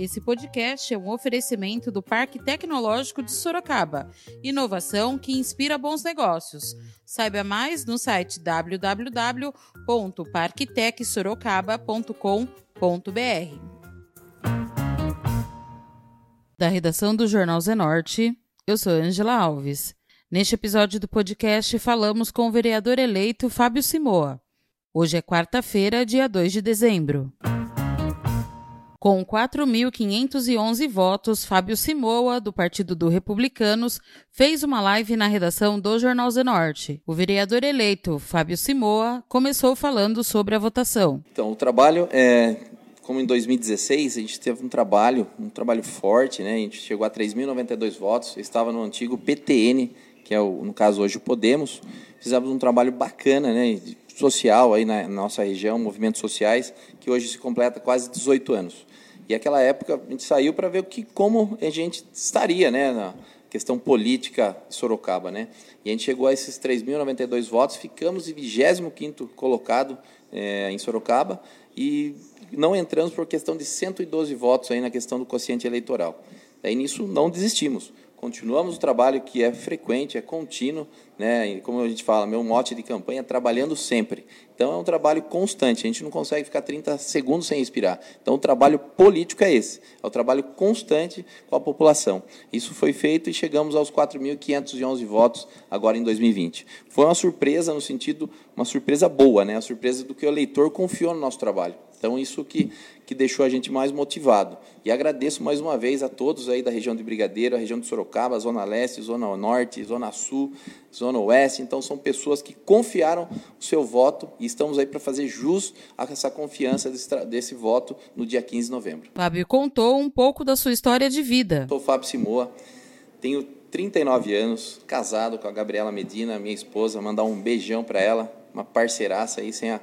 Esse podcast é um oferecimento do Parque Tecnológico de Sorocaba. Inovação que inspira bons negócios. Saiba mais no site www.parktecsorocaba.com.br. Da redação do Jornal Zenorte, eu sou Angela Alves. Neste episódio do podcast, falamos com o vereador eleito Fábio Simoa. Hoje é quarta-feira, dia 2 de dezembro. Com 4.511 votos, Fábio Simoa, do Partido do Republicanos, fez uma live na redação do Jornal Zenorte. O vereador eleito, Fábio Simoa, começou falando sobre a votação. Então, o trabalho é. Como em 2016, a gente teve um trabalho, um trabalho forte, né? A gente chegou a 3.092 votos, estava no antigo PTN, que é, o, no caso, hoje o Podemos. Fizemos um trabalho bacana, né? social aí na nossa região, movimentos sociais, que hoje se completa quase 18 anos. E aquela época a gente saiu para ver o que, como a gente estaria né, na questão política de Sorocaba. Né? E a gente chegou a esses 3.092 votos, ficamos em 25º colocado é, em Sorocaba e não entramos por questão de 112 votos aí na questão do quociente eleitoral. Daí nisso não desistimos. Continuamos o trabalho que é frequente, é contínuo, né? E como a gente fala, meu mote de campanha é trabalhando sempre. Então é um trabalho constante, a gente não consegue ficar 30 segundos sem respirar. Então o trabalho político é esse, é o trabalho constante com a população. Isso foi feito e chegamos aos 4.511 votos agora em 2020. Foi uma surpresa no sentido, uma surpresa boa, né? A surpresa do que o eleitor confiou no nosso trabalho. Então, isso que, que deixou a gente mais motivado. E agradeço mais uma vez a todos aí da região de Brigadeiro, a região de Sorocaba, Zona Leste, Zona Norte, Zona Sul, Zona Oeste. Então, são pessoas que confiaram o seu voto e estamos aí para fazer jus a essa confiança desse, desse, voto no dia 15 de novembro. Fábio contou um pouco da sua história de vida. Sou Fábio Simoa, tenho 39 anos, casado com a Gabriela Medina, minha esposa. Mandar um beijão para ela, uma parceiraça aí, sem a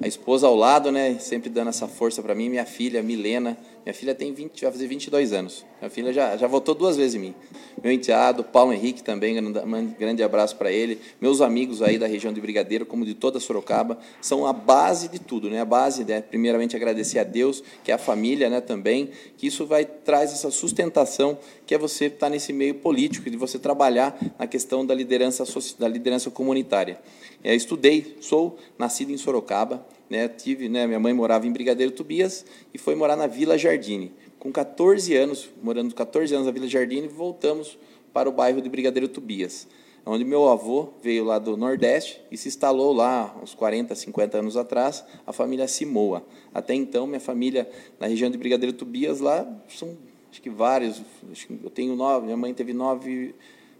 a esposa ao lado, né, sempre dando essa força para mim, minha filha, Milena. Minha filha tem 20, vai fazer 22 anos. Minha filha já, já votou duas vezes em mim. Meu enteado, Paulo Henrique também, um grande abraço para ele. Meus amigos aí da região de Brigadeiro, como de toda Sorocaba, são a base de tudo, né? A base, né? primeiramente agradecer a Deus, que é a família, né, também, que isso vai traz essa sustentação, que é você estar tá nesse meio político, de você trabalhar na questão da liderança da liderança comunitária. É, estudei, sou nascido em Sorocaba, né, tive, né, minha mãe morava em Brigadeiro Tobias e foi morar na Vila Jardine. Com 14 anos, morando 14 anos na Vila Jardine, voltamos para o bairro de Brigadeiro Tobias, onde meu avô veio lá do Nordeste e se instalou lá uns 40, 50 anos atrás, a família Simoa. Até então, minha família na região de Brigadeiro Tobias, lá são acho que vários, acho que eu tenho nove, minha mãe teve nove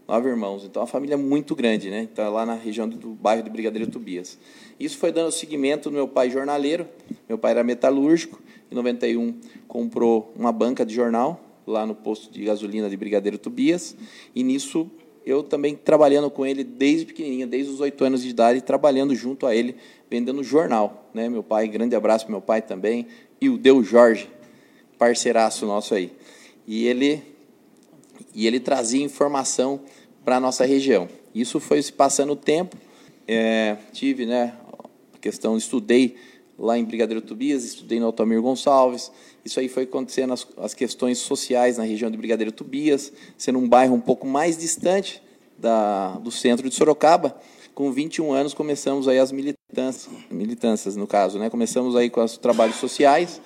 nove irmãos. Então, a família é muito grande, né? Então, lá na região do bairro de Brigadeiro Tobias. Isso foi dando seguimento no meu pai jornaleiro. Meu pai era metalúrgico. Em 91, comprou uma banca de jornal lá no posto de gasolina de Brigadeiro Tobias. E nisso, eu também trabalhando com ele desde pequenininho, desde os oito anos de idade, trabalhando junto a ele, vendendo jornal. Né? Meu pai, grande abraço para meu pai também. E o Deu Jorge, parceiraço nosso aí. E ele, e ele trazia informação para a nossa região. Isso foi se passando o tempo. É, tive, né, a questão, estudei lá em Brigadeiro Tobias, estudei no Altamir Gonçalves. Isso aí foi acontecendo as, as questões sociais na região de Brigadeiro Tobias, sendo um bairro um pouco mais distante da, do centro de Sorocaba. Com 21 anos começamos aí as militâncias, militâncias no caso, né? Começamos aí com os trabalhos sociais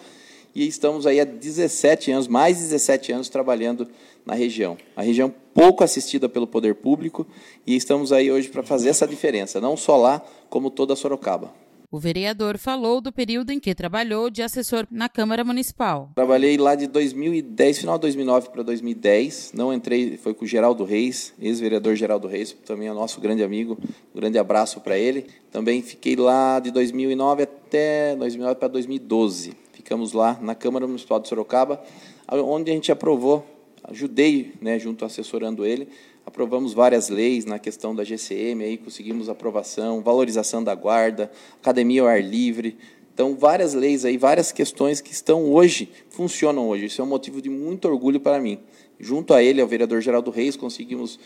e estamos aí há 17 anos, mais de 17 anos trabalhando na região. A região pouco assistida pelo poder público e estamos aí hoje para fazer essa diferença, não só lá, como toda Sorocaba. O vereador falou do período em que trabalhou de assessor na Câmara Municipal. Trabalhei lá de 2010, final de 2009 para 2010. Não entrei, foi com o Geraldo Reis, ex-vereador Geraldo Reis, também é nosso grande amigo. Um grande abraço para ele. Também fiquei lá de 2009 até 2009 para 2012. Ficamos lá na Câmara Municipal de Sorocaba, onde a gente aprovou ajudei, né, junto assessorando ele, aprovamos várias leis na questão da GCM, aí conseguimos aprovação, valorização da guarda, academia ao ar livre. Então, várias leis aí, várias questões que estão hoje, funcionam hoje. Isso é um motivo de muito orgulho para mim. Junto a ele, ao vereador Geraldo Reis, conseguimos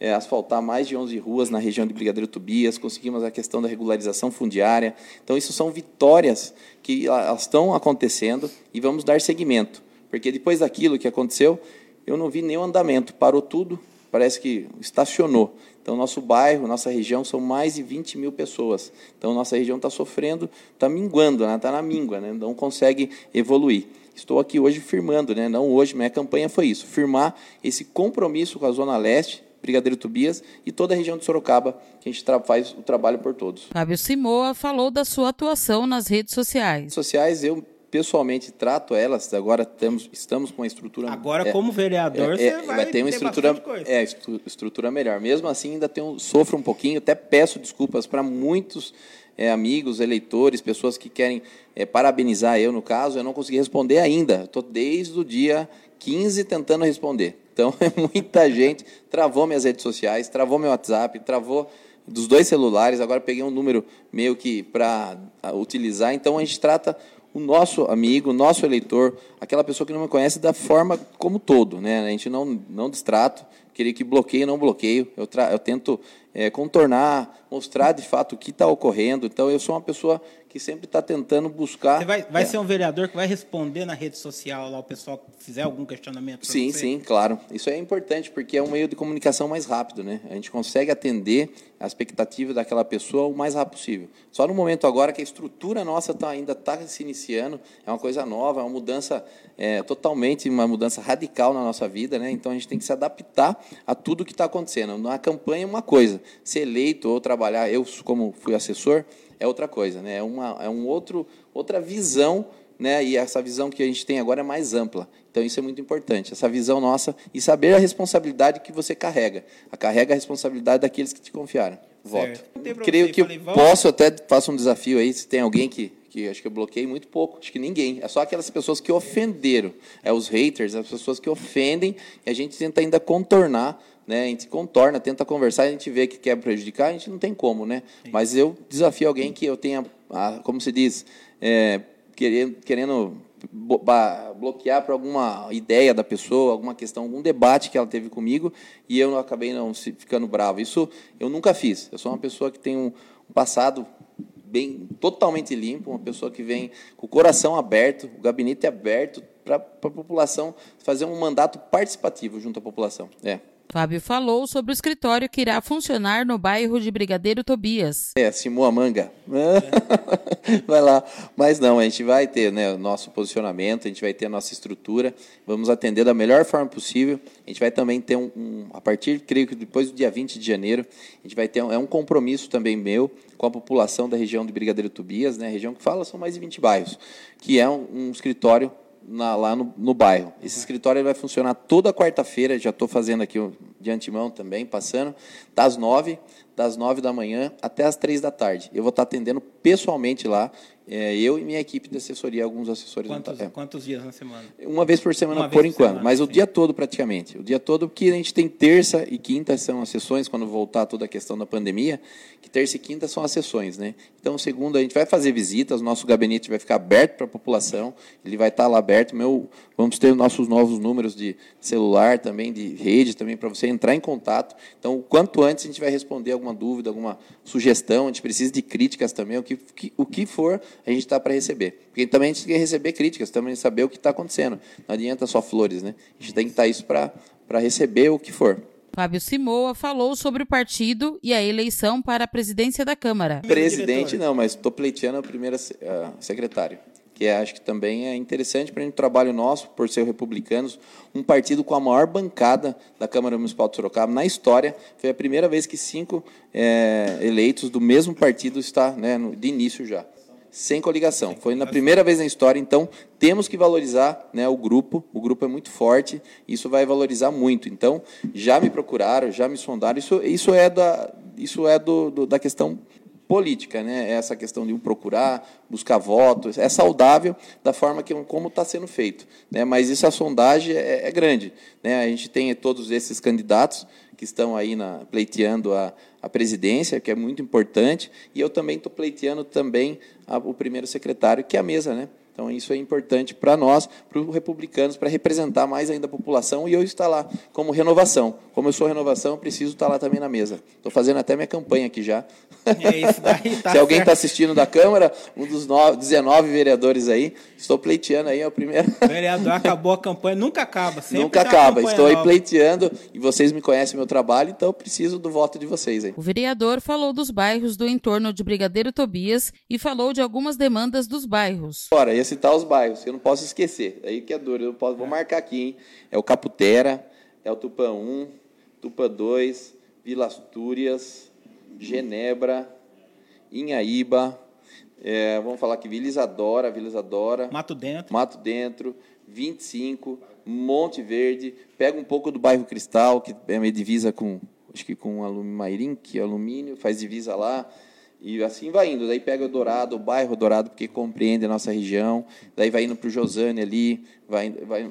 é, asfaltar mais de 11 ruas na região de Brigadeiro Tobias, conseguimos a questão da regularização fundiária. Então, isso são vitórias que elas estão acontecendo e vamos dar seguimento porque depois daquilo que aconteceu, eu não vi nenhum andamento, parou tudo, parece que estacionou. Então, nosso bairro, nossa região, são mais de 20 mil pessoas. Então, nossa região está sofrendo, está minguando, está né? Tá na míngua, né? não consegue evoluir. Estou aqui hoje firmando, né? não hoje, minha campanha foi isso, firmar esse compromisso com a Zona Leste, Brigadeiro Tobias e toda a região de Sorocaba, que a gente faz o trabalho por todos. Fábio Simoa falou da sua atuação nas redes sociais. Sociais, eu pessoalmente trato elas. Agora temos, estamos com uma estrutura. Agora, é, como vereador, é, você é, vai, vai ter uma ter estrutura, é, estrutura melhor. Mesmo assim, ainda tenho, sofro um pouquinho. Até peço desculpas para muitos é, amigos, eleitores, pessoas que querem é, parabenizar eu, no caso. Eu não consegui responder ainda. Estou desde o dia 15 tentando responder. Então, é muita gente. Travou minhas redes sociais, travou meu WhatsApp, travou dos dois celulares. Agora peguei um número meio que para utilizar. Então, a gente trata o nosso amigo, o nosso eleitor, aquela pessoa que não me conhece da forma como todo, né? A gente não não distrato, queria que bloqueio, não bloqueio. Eu, eu tento é, contornar, mostrar de fato o que está ocorrendo. Então, eu sou uma pessoa que sempre está tentando buscar. Você vai, vai é. ser um vereador que vai responder na rede social lá o pessoal que fizer algum questionamento? Sim, você? sim, claro. Isso é importante porque é um meio de comunicação mais rápido, né? A gente consegue atender a expectativa daquela pessoa o mais rápido possível. Só no momento agora que a estrutura nossa tá, ainda está se iniciando, é uma coisa nova, é uma mudança é, totalmente, uma mudança radical na nossa vida, né? Então a gente tem que se adaptar a tudo que está acontecendo. Na campanha é uma coisa, ser eleito ou trabalhar, eu como fui assessor, é outra coisa, né? É, uma, é um outro, outra visão, né? E essa visão que a gente tem agora é mais ampla. Então isso é muito importante, essa visão nossa e saber a responsabilidade que você carrega. A carrega a responsabilidade daqueles que te confiaram. Voto. Creio que falei, posso até faço um desafio aí, se tem alguém que que acho que eu bloqueei muito pouco, acho que ninguém. É só aquelas pessoas que ofenderam, é os haters, as pessoas que ofendem, e a gente tenta ainda contornar né? A gente contorna, tenta conversar, a gente vê que quer prejudicar, a gente não tem como, né? Sim. Mas eu desafio alguém que eu tenha, como se diz, é, querendo, querendo bloquear para alguma ideia da pessoa, alguma questão, algum debate que ela teve comigo e eu acabei não ficando bravo. Isso eu nunca fiz. Eu sou uma pessoa que tem um passado bem totalmente limpo, uma pessoa que vem com o coração aberto, o gabinete aberto para a população fazer um mandato participativo junto à população. É. Fábio falou sobre o escritório que irá funcionar no bairro de Brigadeiro Tobias. É, Simoamanga. É. vai lá. Mas não, a gente vai ter né, o nosso posicionamento, a gente vai ter a nossa estrutura, vamos atender da melhor forma possível. A gente vai também ter um, um a partir, creio que depois do dia 20 de janeiro, a gente vai ter um, é um compromisso também meu com a população da região de Brigadeiro Tobias, né, região que fala são mais de 20 bairros, que é um, um escritório na, lá no, no, bairro. Esse escritório vai funcionar toda quarta-feira, já estou fazendo aqui de antemão também, passando, das nove, das nove da manhã até as três da tarde. Eu vou estar atendendo pessoalmente lá, é, eu e minha equipe de assessoria, alguns assessores. Quantos, é. quantos dias na semana? Uma vez por semana, Uma por enquanto, semana, mas sim. o dia todo praticamente. O dia todo, porque a gente tem terça e quinta são as sessões, quando voltar toda a questão da pandemia, que terça e quinta são as sessões. Né? Então, segunda, a gente vai fazer visitas, nosso gabinete vai ficar aberto para a população, ele vai estar lá aberto. Meu, vamos ter nossos novos números de celular também, de rede também, para você entrar em contato. Então, o quanto antes a gente vai responder alguma dúvida, alguma sugestão, a gente precisa de críticas também, o que, o que for a gente está para receber. Porque também a gente tem que receber críticas, também saber o que está acontecendo. Não adianta só flores, né? A gente tem que estar tá isso para receber o que for. Fábio Simoa falou sobre o partido e a eleição para a presidência da Câmara. Presidente não, mas estou pleiteando a primeira uh, secretário que é, acho que também é interessante para o trabalho nosso, por ser republicanos, um partido com a maior bancada da Câmara Municipal de Sorocaba na história. Foi a primeira vez que cinco é, eleitos do mesmo partido está né, no, de início já sem coligação. Foi na primeira vez na história, então temos que valorizar né, o grupo. O grupo é muito forte, isso vai valorizar muito. Então, já me procuraram, já me sondaram. Isso, isso é, da, isso é do, do da questão política, né? Essa questão de um procurar, buscar votos, é saudável da forma que como está sendo feito, né? Mas isso a sondagem é, é, grande, né? A gente tem todos esses candidatos que estão aí na, pleiteando a, a presidência, que é muito importante, e eu também estou pleiteando também a, o primeiro secretário, que é a mesa, né? Então, isso é importante para nós, para os republicanos, para representar mais ainda a população e eu estar lá como renovação. Como eu sou renovação, eu preciso estar lá também na mesa. Estou fazendo até minha campanha aqui já. É isso daí, tá Se alguém está assistindo da Câmara, um dos nove- 19 vereadores aí, estou pleiteando aí primeira. O vereador acabou a campanha, nunca acaba. Sempre Nunca acaba. Estou aí pleiteando e vocês me conhecem meu trabalho, então eu preciso do voto de vocês aí. O vereador falou dos bairros do entorno de Brigadeiro Tobias e falou de algumas demandas dos bairros. Agora, ia citar os bairros, eu não posso esquecer. Aí que é duro, eu posso, vou marcar aqui, hein? É o Caputera, é o Tupã 1, Tupã 2, Vila Astúrias, Genebra, Inhaíba, é, vamos falar aqui, Vila Isadora, Vila Isadora, Mato dentro. Mato Dentro, 25, Monte Verde, pega um pouco do bairro Cristal, que é meio divisa com, acho que com Alumairim, que é alumínio, faz divisa lá, e assim vai indo. Daí pega o Dourado, o bairro Dourado, porque compreende a nossa região, daí vai indo para o Josane ali, vai, vai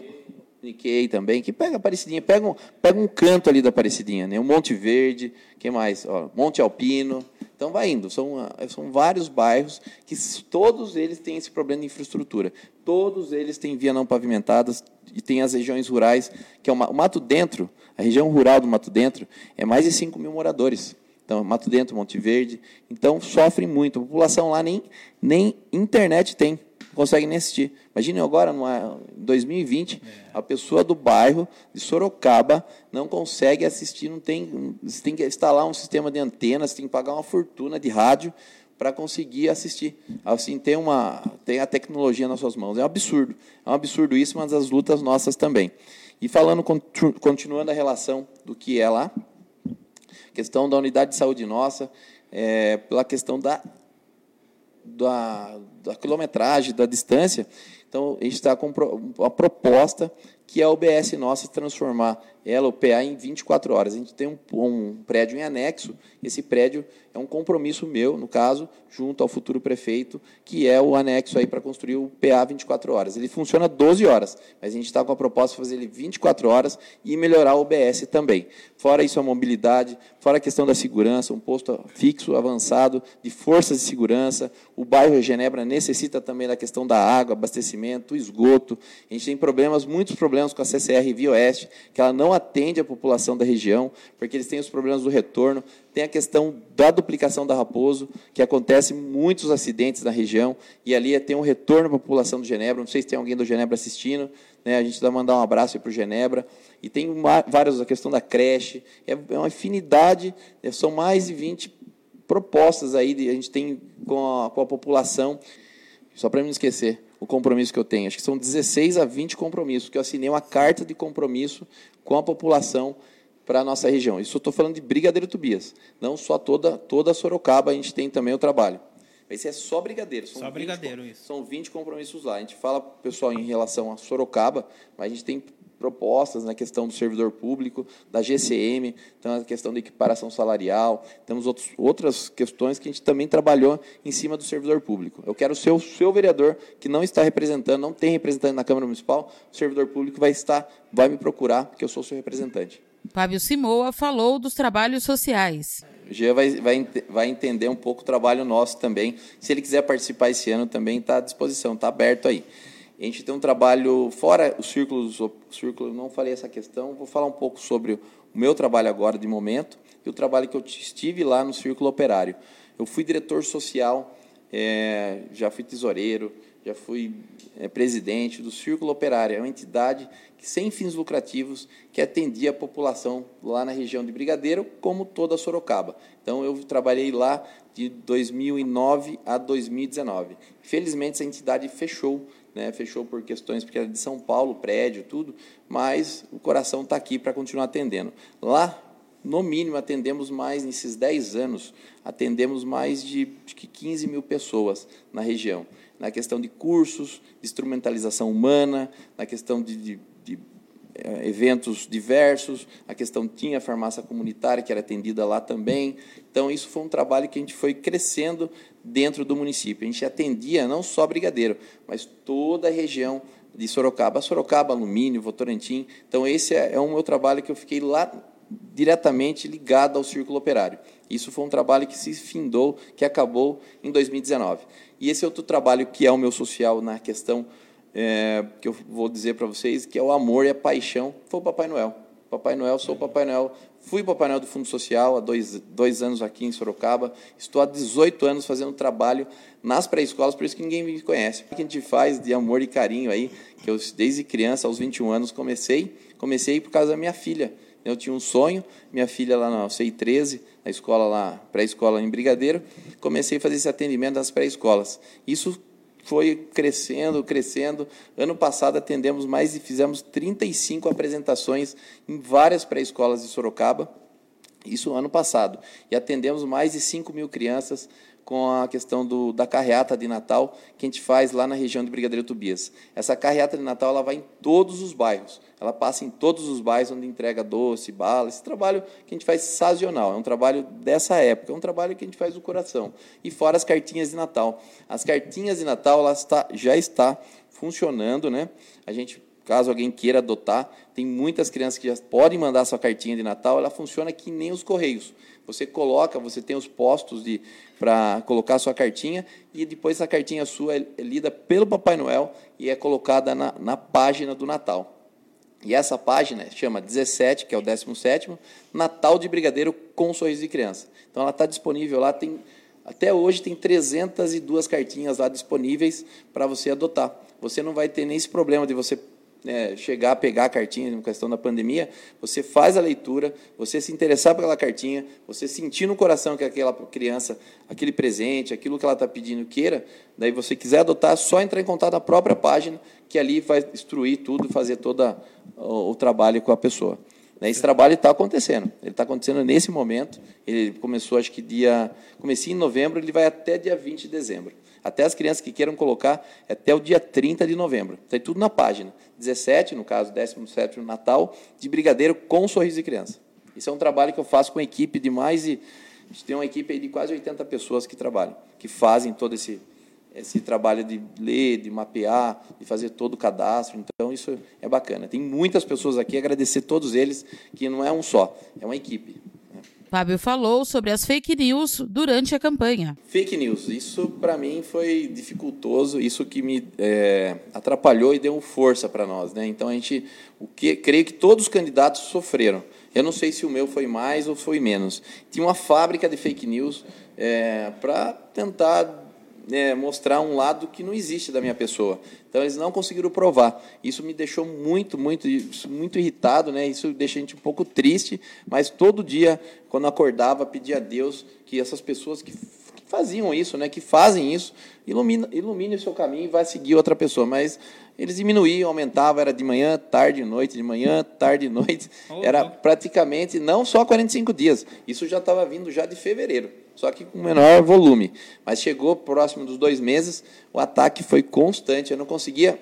Niquei também, que pega a Aparecidinha, pega um, pega um canto ali da Aparecidinha, né? O Monte Verde, que mais? Ó, Monte Alpino. Então vai indo, são, ah, são vários bairros que todos eles têm esse problema de infraestrutura. Todos eles têm via não pavimentadas e tem as regiões rurais, que é o Mato Dentro, a região rural do Mato Dentro, é mais de 5 mil moradores. Então, Mato Dentro, Monte Verde. Então, sofrem muito. A população lá nem, nem internet tem, não consegue nem assistir. Imagine agora, numa, em 2020, a pessoa do bairro de Sorocaba não consegue assistir, não tem, você tem que instalar um sistema de antenas, tem que pagar uma fortuna de rádio para conseguir assistir. Assim, tem, uma, tem a tecnologia nas suas mãos. É um absurdo. É um absurdo isso, mas as lutas nossas também. E falando, continu- continuando a relação do que é lá, questão da unidade de saúde nossa, é, pela questão da, da, da quilometragem, da distância. Então, a gente está com uma proposta que é a OBS nossa transformar ela, o PA, em 24 horas. A gente tem um, um prédio em anexo, esse prédio é um compromisso meu, no caso, junto ao futuro prefeito, que é o anexo aí para construir o PA 24 horas. Ele funciona 12 horas, mas a gente está com a proposta de fazer ele 24 horas e melhorar o OBS também. Fora isso, a mobilidade, fora a questão da segurança, um posto fixo, avançado, de forças de segurança. O bairro Genebra necessita também da questão da água, abastecimento, esgoto. A gente tem problemas, muitos problemas com a CCR Via Oeste, que ela não atende a população da região, porque eles têm os problemas do retorno. Tem a questão da duplicação da Raposo, que acontece muitos acidentes na região, e ali tem um retorno para a população do Genebra. Não sei se tem alguém do Genebra assistindo, né? a gente vai mandar um abraço para o Genebra. E tem uma, várias, a questão da creche, é, é uma infinidade, é, são mais de 20 propostas aí, a gente tem com a, com a população, só para não esquecer o compromisso que eu tenho, acho que são 16 a 20 compromissos, que eu assinei uma carta de compromisso com a população para a nossa região. Isso eu estou falando de Brigadeiro Tobias, não só toda, toda Sorocaba, a gente tem também o trabalho. Esse é só Brigadeiro. São Só 20 Brigadeiro, isso. São 20 compromissos lá. A gente fala, pessoal, em relação a Sorocaba, mas a gente tem propostas na questão do servidor público, da GCM, então a questão da equiparação salarial, temos outros, outras questões que a gente também trabalhou em cima do servidor público. Eu quero ser o seu vereador que não está representando, não tem representante na Câmara Municipal, o servidor público vai estar, vai me procurar, porque eu sou seu representante. Fábio Simoa falou dos trabalhos sociais. O Jean vai, vai, vai entender um pouco o trabalho nosso também. Se ele quiser participar esse ano também, está à disposição, está aberto aí. A gente tem um trabalho fora o círculo, o círculo, não falei essa questão, vou falar um pouco sobre o meu trabalho agora de momento e o trabalho que eu estive lá no círculo operário. Eu fui diretor social, é, já fui tesoureiro, já fui é, presidente do Círculo Operário, é uma entidade que, sem fins lucrativos que atendia a população lá na região de Brigadeiro, como toda Sorocaba. Então, eu trabalhei lá de 2009 a 2019. Felizmente, essa entidade fechou, né? fechou por questões, porque era de São Paulo, prédio, tudo, mas o coração está aqui para continuar atendendo. Lá, no mínimo, atendemos mais, nesses 10 anos, atendemos mais de que 15 mil pessoas na região. Na questão de cursos, de instrumentalização humana, na questão de, de, eventos diversos, a questão tinha a farmácia comunitária, que era atendida lá também. Então, isso foi um trabalho que a gente foi crescendo dentro do município. A gente atendia não só Brigadeiro, mas toda a região de Sorocaba. Sorocaba, Alumínio, Votorantim. Então, esse é, é o meu trabalho que eu fiquei lá diretamente ligado ao círculo operário. Isso foi um trabalho que se findou, que acabou em 2019. E esse outro trabalho que é o meu social na questão é, que eu vou dizer para vocês, que é o amor e a paixão, foi o Papai Noel. Papai Noel, sou o Papai Noel, Fui para o painel do Fundo Social há dois, dois anos aqui em Sorocaba. Estou há 18 anos fazendo trabalho nas pré-escolas, por isso que ninguém me conhece. O que a gente faz de amor e carinho aí, que eu desde criança, aos 21 anos, comecei, comecei por causa da minha filha. Eu tinha um sonho, minha filha lá na CI 13, na escola lá, pré-escola em Brigadeiro, comecei a fazer esse atendimento das pré-escolas. Isso foi crescendo, crescendo. Ano passado atendemos mais e fizemos 35 apresentações em várias pré-escolas de Sorocaba. Isso ano passado. E atendemos mais de 5 mil crianças com a questão do, da carreata de Natal que a gente faz lá na região de Brigadeiro Tobias. Essa carreata de Natal ela vai em todos os bairros, ela passa em todos os bairros onde entrega doce, bala. Esse trabalho que a gente faz sazonal, é um trabalho dessa época, é um trabalho que a gente faz do coração. E fora as cartinhas de Natal. As cartinhas de Natal ela está, já está funcionando, né? A gente caso alguém queira adotar, tem muitas crianças que já podem mandar sua cartinha de Natal, ela funciona que nem os correios. Você coloca, você tem os postos de para colocar a sua cartinha e depois essa cartinha sua é, é lida pelo Papai Noel e é colocada na, na página do Natal. E essa página chama 17, que é o 17, Natal de Brigadeiro com Sorriso de Criança. Então ela está disponível lá, tem até hoje tem 302 cartinhas lá disponíveis para você adotar. Você não vai ter nem esse problema de você né, chegar, pegar a cartinha em questão da pandemia, você faz a leitura, você se interessar pela cartinha, você sentir no coração que aquela criança, aquele presente, aquilo que ela está pedindo queira, daí você quiser adotar, é só entrar em contato na própria página, que ali vai instruir tudo, fazer todo o, o trabalho com a pessoa. Né, esse trabalho está acontecendo. Ele está acontecendo nesse momento. Ele começou, acho que dia. Comecei em novembro, ele vai até dia 20 de dezembro. Até as crianças que queiram colocar, é até o dia 30 de novembro. Tem tudo na página. 17, no caso, 17 no Natal, de brigadeiro com sorriso de criança. Isso é um trabalho que eu faço com a equipe de mais de. A gente tem uma equipe de quase 80 pessoas que trabalham, que fazem todo esse, esse trabalho de ler, de mapear, de fazer todo o cadastro. Então, isso é bacana. Tem muitas pessoas aqui, agradecer todos eles, que não é um só, é uma equipe. Fábio falou sobre as fake news durante a campanha. Fake news, isso para mim foi dificultoso, isso que me é, atrapalhou e deu força para nós, né? Então a gente, o que, creio que todos os candidatos sofreram. Eu não sei se o meu foi mais ou foi menos. Tinha uma fábrica de fake news é, para tentar é, mostrar um lado que não existe da minha pessoa. Então eles não conseguiram provar. Isso me deixou muito, muito, muito irritado, né? Isso deixa a gente um pouco triste. Mas todo dia, quando acordava, pedia a Deus que essas pessoas que, faziam isso, né? Que fazem isso, ilumine, ilumine o seu caminho e vai seguir outra pessoa. Mas eles diminuíam, aumentavam, era de manhã, tarde, noite, de manhã, tarde, noite. Era praticamente não só 45 dias. Isso já estava vindo já de fevereiro só que com menor volume. Mas chegou próximo dos dois meses, o ataque foi constante. Eu não conseguia.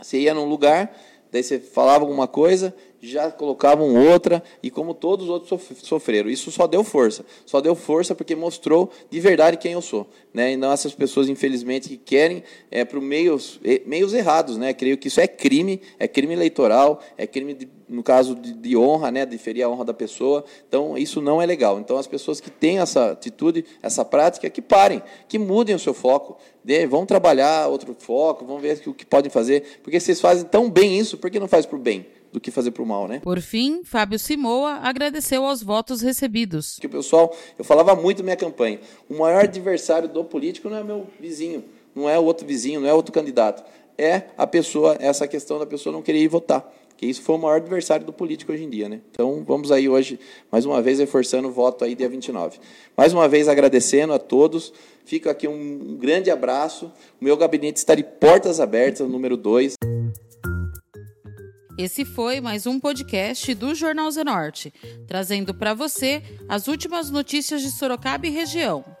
Você ia num lugar, daí você falava alguma coisa, já colocavam outra, e como todos os outros sofreram. Isso só deu força. Só deu força porque mostrou de verdade quem eu sou. Né? E não essas pessoas, infelizmente, que querem é, para meios, meios errados. Né? Creio que isso é crime, é crime eleitoral, é crime, de, no caso de, de, honra, né? de ferir a honra da pessoa. Então, isso não é legal. Então, as pessoas que têm essa atitude, essa prática, que parem, que mudem o seu foco, de, vão trabalhar outro foco, vão ver o que podem fazer. Porque vocês fazem tão bem isso, por que não faz para o bem? do que fazer para o mal, né? Por fim, Fábio Simoa agradeceu aos votos recebidos. Que o pessoal, eu falava muito na minha campanha, o maior adversário do político não é meu vizinho, não é o outro vizinho, não é outro candidato, é a pessoa, essa questão da pessoa não querer ir votar. Que isso foi o maior adversário do político hoje em dia, né? Então, vamos aí hoje, mais uma vez, reforçando o voto aí dia 29. Mais uma vez, agradecendo a todos. Fica aqui um grande abraço. O meu gabinete está de portas abertas, número 2. Esse foi mais um podcast do Jornal Zenorte, trazendo para você as últimas notícias de Sorocaba e região.